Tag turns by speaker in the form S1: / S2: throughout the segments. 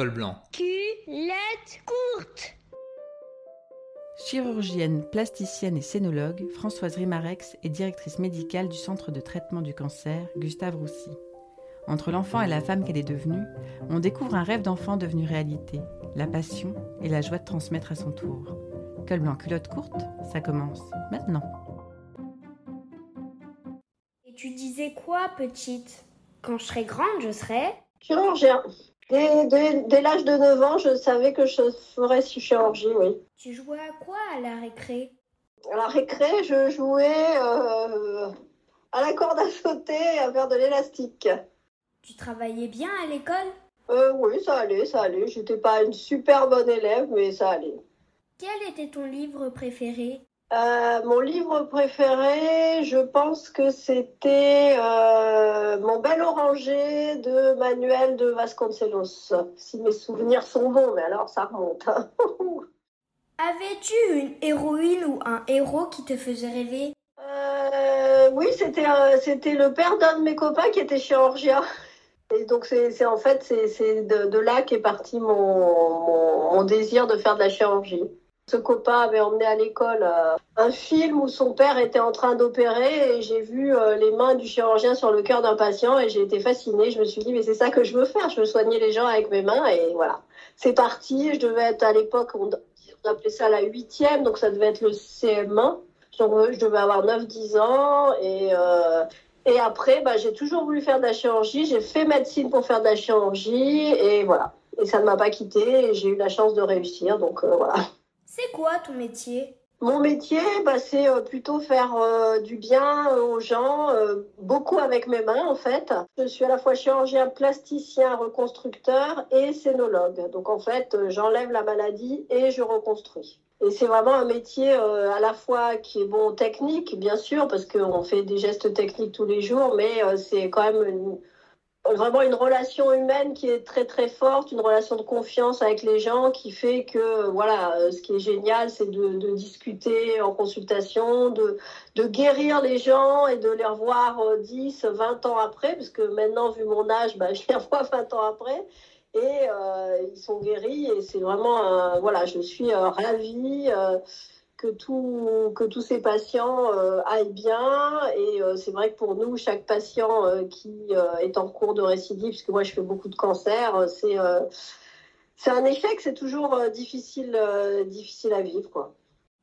S1: col blanc.
S2: Culotte courte.
S3: Chirurgienne, plasticienne et scénologue, Françoise Rimarex est directrice médicale du Centre de traitement du cancer Gustave Roussy. Entre l'enfant et la femme qu'elle est devenue, on découvre un rêve d'enfant devenu réalité, la passion et la joie de transmettre à son tour. Col blanc culotte courte, ça commence maintenant.
S2: Et tu disais quoi, petite? Quand je serai grande, je serai
S4: Chirurgien. Dès, dès- dès l'âge de 9 ans, je savais que je ferais chirurgie, oui.
S2: Tu jouais à quoi à la récré?
S4: À la récré, je jouais euh, à la corde à sauter et à faire de l'élastique.
S2: Tu travaillais bien à l'école?
S4: Euh, oui, ça allait, ça allait. J'étais pas une super bonne élève, mais ça allait.
S2: Quel était ton livre préféré?
S4: Euh, mon livre préféré, je pense que c'était euh, Mon bel oranger de Manuel de Vasconcelos. Si mes souvenirs sont bons, mais alors ça remonte. hein.
S2: Avais-tu une héroïne ou un héros qui te faisait rêver?
S4: Euh, oui, c'était c'était le père d'un de mes copains qui était chirurgien. Et donc c'est c'est- en fait c'est c'est de, de là qu'est parti mon, mon, mon désir de faire de la chirurgie. Ce copain avait emmené à l'école euh, un film où son père était en train d'opérer et j'ai vu euh, les mains du chirurgien sur le cœur d'un patient et j'ai été fascinée. Je me suis dit mais c'est ça que je veux faire, je veux soigner les gens avec mes mains et voilà. C'est parti, je devais être à l'époque, on, appelait ça la huitième, donc ça devait être le CM1. Donc, euh, je devais avoir 9-10 ans et, et après, bah, j'ai toujours voulu faire de la chirurgie. J'ai fait médecine pour faire de la chirurgie et voilà. Et ça ne m'a pas quitté et j'ai eu la chance de réussir. Donc voilà.
S2: C'est quoi ton métier?
S4: Mon métier, bah, c'est euh, plutôt faire euh, du bien euh, aux gens, beaucoup avec mes mains en fait. Je suis à la fois chirurgien, plasticien, reconstructeur et scénologue. Donc en fait, j'enlève la maladie et je reconstruis. Et c'est vraiment un métier à la fois qui est bon technique, bien sûr, parce qu'on fait des gestes techniques tous les jours, mais c'est quand même une- vraiment une relation humaine qui est très très forte, une relation de confiance avec les gens qui fait que voilà, euh, ce qui est génial, c'est de, discuter en consultation, de, de guérir les gens et de les revoir euh, 10, 20 ans après, parce que maintenant, vu mon âge, bah, je les revois 20 ans après. Et euh, ils sont guéris et c'est vraiment, voilà, je suis euh, ravie euh, que, tout, que tous ces patients euh, aillent bien. Et euh, c'est vrai que pour nous, chaque patient euh, qui est en cours de récidive, parce que moi je fais beaucoup de cancers, c'est c'est un échec, c'est toujours difficile, difficile à vivre. Quoi.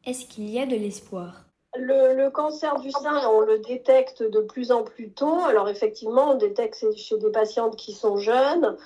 S2: Est-ce qu'il y a de l'espoir?
S4: Le, le cancer du sein, on le détecte de plus en plus tôt. Alors effectivement, on détecte chez des patientes qui sont jeunes.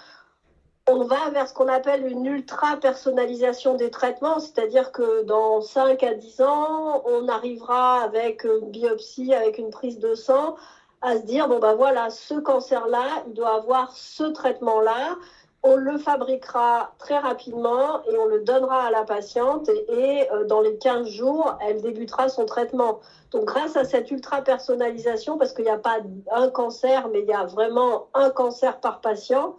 S4: On va vers ce qu'on appelle une ultra-personnalisation des traitements, c'est-à-dire que dans 5 à 10 ans, on arrivera avec une biopsie, avec une prise de sang, à se dire, bon ben voilà, ce cancer-là, il doit avoir ce traitement-là, on le fabriquera très rapidement et on le donnera à la patiente et, euh, dans les 15 jours, elle débutera son traitement. Donc grâce à cette ultra-personnalisation, parce qu'il n'y a pas un cancer, mais il y a vraiment un cancer par patient,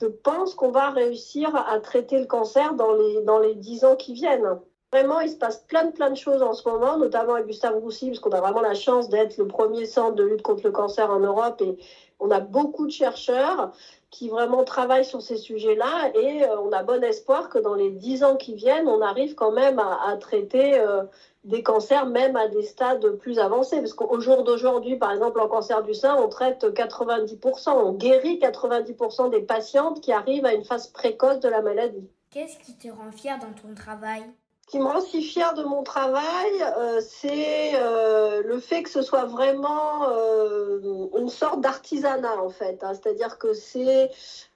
S4: je pense qu'on va réussir à traiter le cancer dans les, dans les 10 ans qui viennent. Vraiment, il se passe plein de, plein de choses en ce moment, notamment avec Gustave Roussy, parce qu'on a vraiment la chance d'être le premier centre de lutte contre le cancer en Europe et on a beaucoup de chercheurs qui vraiment travaillent sur ces sujets-là et euh, on a bon espoir que dans les 10 ans qui viennent, on arrive quand même à, à traiter euh, des cancers même à des stades plus avancés. Parce qu'au jour d'aujourd'hui, par exemple, en cancer du sein, on traite 90%, on guérit 90% des patientes qui arrivent à une phase précoce de la maladie.
S2: Qu'est-ce qui te rend fier dans ton travail?
S4: Ce qui me rend si fière de mon travail, euh, c'est euh, le fait que ce soit vraiment euh, une sorte d'artisanat en fait. hein. C'est-à-dire que c'est,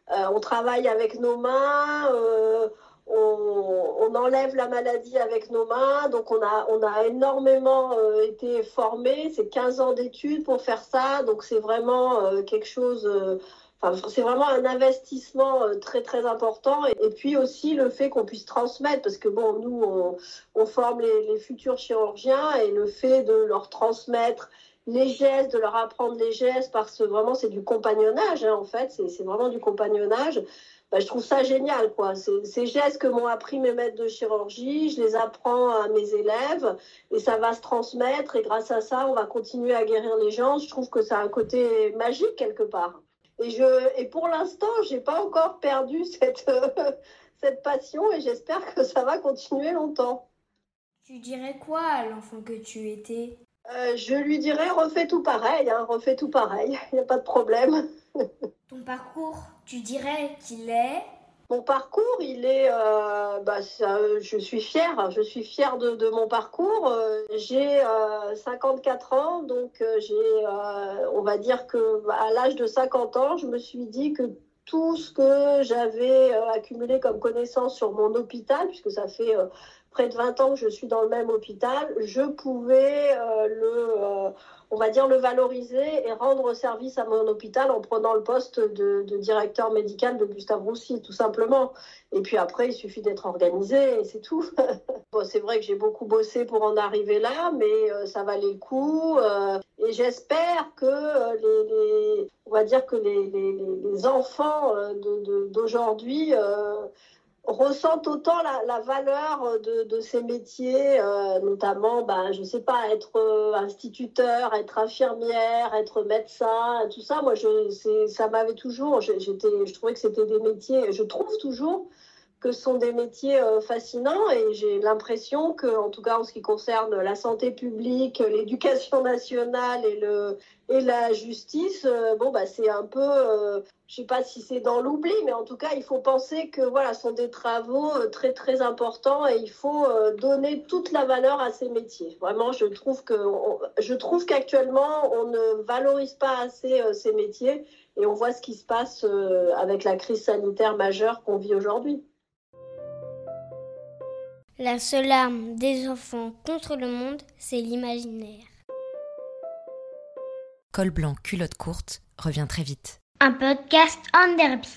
S4: on travaille avec nos mains, on, enlève la maladie avec nos mains, donc on a, on a énormément euh, été formés. C'est 15 ans d'études pour faire ça, donc c'est vraiment euh, quelque chose. euh, c'est vraiment un investissement très très important et, puis aussi le fait qu'on puisse transmettre parce que bon nous on, forme les, futurs chirurgiens et le fait de leur transmettre les gestes, de leur apprendre les gestes parce que vraiment c'est du compagnonnage hein, en fait, c'est vraiment du compagnonnage. Bah, je trouve ça génial quoi. Ces gestes que m'ont appris mes maîtres de chirurgie, je les apprends à mes élèves et ça va se transmettre et grâce à ça on va continuer à guérir les gens. Je trouve que ça a un côté magique quelque part. Et, je, et pour l'instant, je n'ai pas encore perdu cette, cette passion et j'espère que ça va continuer longtemps.
S2: Tu dirais quoi à l'enfant que tu étais?
S4: Euh, Je lui dirais refais tout pareil, hein, refais tout pareil, il n'y a pas de problème.
S2: Ton parcours, tu dirais qu'il est?
S4: Mon parcours, il est, euh, bah, je suis fière, je suis fière de, mon parcours. Euh, j'ai 54 ans, donc j'ai, on va dire que à l'âge de 50 ans, je me suis dit que tout ce que j'avais accumulé comme connaissances sur mon hôpital, puisque ça fait près de 20 ans que je suis dans le même hôpital, je pouvais euh, le, euh, on va dire, le valoriser et rendre service à mon hôpital en prenant le poste de, directeur médical de Gustave Roussy, tout simplement. Et puis après, il suffit d'être organisé et c'est tout. c'est vrai que j'ai beaucoup bossé pour en arriver là, mais euh, ça valait le coup. et j'espère que les, on va dire que les enfants d'aujourd'hui ressentent autant la, valeur de, ces métiers, euh, notamment, ben, je ne sais pas, être euh, instituteur, être infirmière, être médecin, tout ça. Moi, je, ça m'avait toujours, je trouvais que c'était des métiers, je trouve toujours que ce sont des métiers euh, fascinants et j'ai l'impression que, en tout cas en ce qui concerne la santé publique, l'éducation nationale et, le, et la justice, euh, bon, bah, c'est un peu, euh, je sais pas si c'est dans l'oubli, mais en tout cas, il faut penser que voilà, ce sont des travaux très très importants et il faut donner toute la valeur à ces métiers. Vraiment, je trouve que, je trouve qu'actuellement, on ne valorise pas assez ces métiers et on voit ce qui se passe avec la crise sanitaire majeure qu'on vit aujourd'hui.
S2: La seule arme des enfants contre le monde, c'est l'imaginaire.
S1: Col blanc, culotte courte revient très vite.
S2: Un podcast en derby.